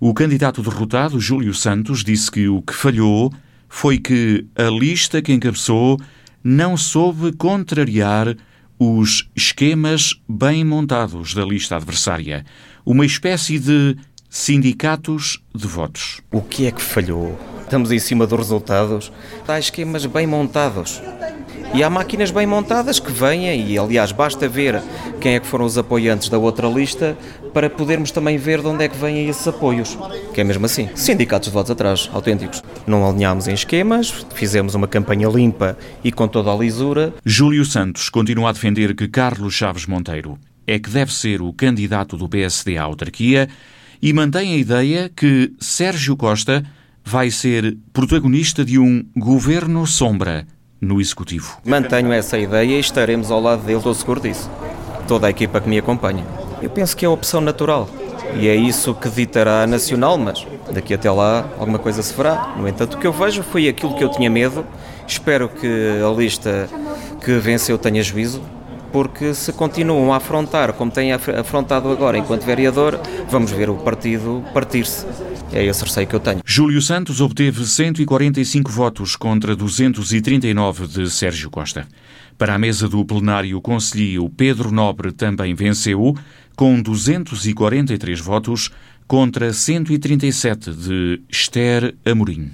O candidato derrotado, Júlio Santos, disse que o que falhou foi que a lista que encabeçou não soube contrariar os esquemas bem montados da lista adversária. Uma espécie de sindicatos de votos. O que é que falhou? Estamos em cima dos resultados. Há esquemas bem montados. E há máquinas bem montadas que vêm, e aliás basta ver quem é que foram os apoiantes da outra lista para podermos também ver de onde é que vêm esses apoios. Que é mesmo assim. Sindicatos de votos atrás, autênticos. Não alinhámos em esquemas, fizemos uma campanha limpa e com toda a lisura. Júlio Santos continua a defender que Carlos Chaves Monteiro é que deve ser o candidato do PSD à autarquia e mantém a ideia que Sérgio Costa vai ser protagonista de um governo sombra no Executivo. Mantenho essa ideia e estaremos ao lado dele, estou seguro disso. Toda a equipa que me acompanha. Eu penso que é a opção natural. E é isso que ditará a nacional, mas daqui até lá alguma coisa se fará. No entanto, o que eu vejo foi aquilo que eu tinha medo. Espero que a lista que venceu tenha juízo, porque se continuam a afrontar como têm afrontado agora enquanto vereador, vamos ver o partido partir-se. É esse receio que eu tenho. Júlio Santos obteve 145 votos contra 239 de Sérgio Costa. Para a mesa do plenário conselhio, Pedro Nobre também venceu, com 243 votos contra 137 de Esther Amorim.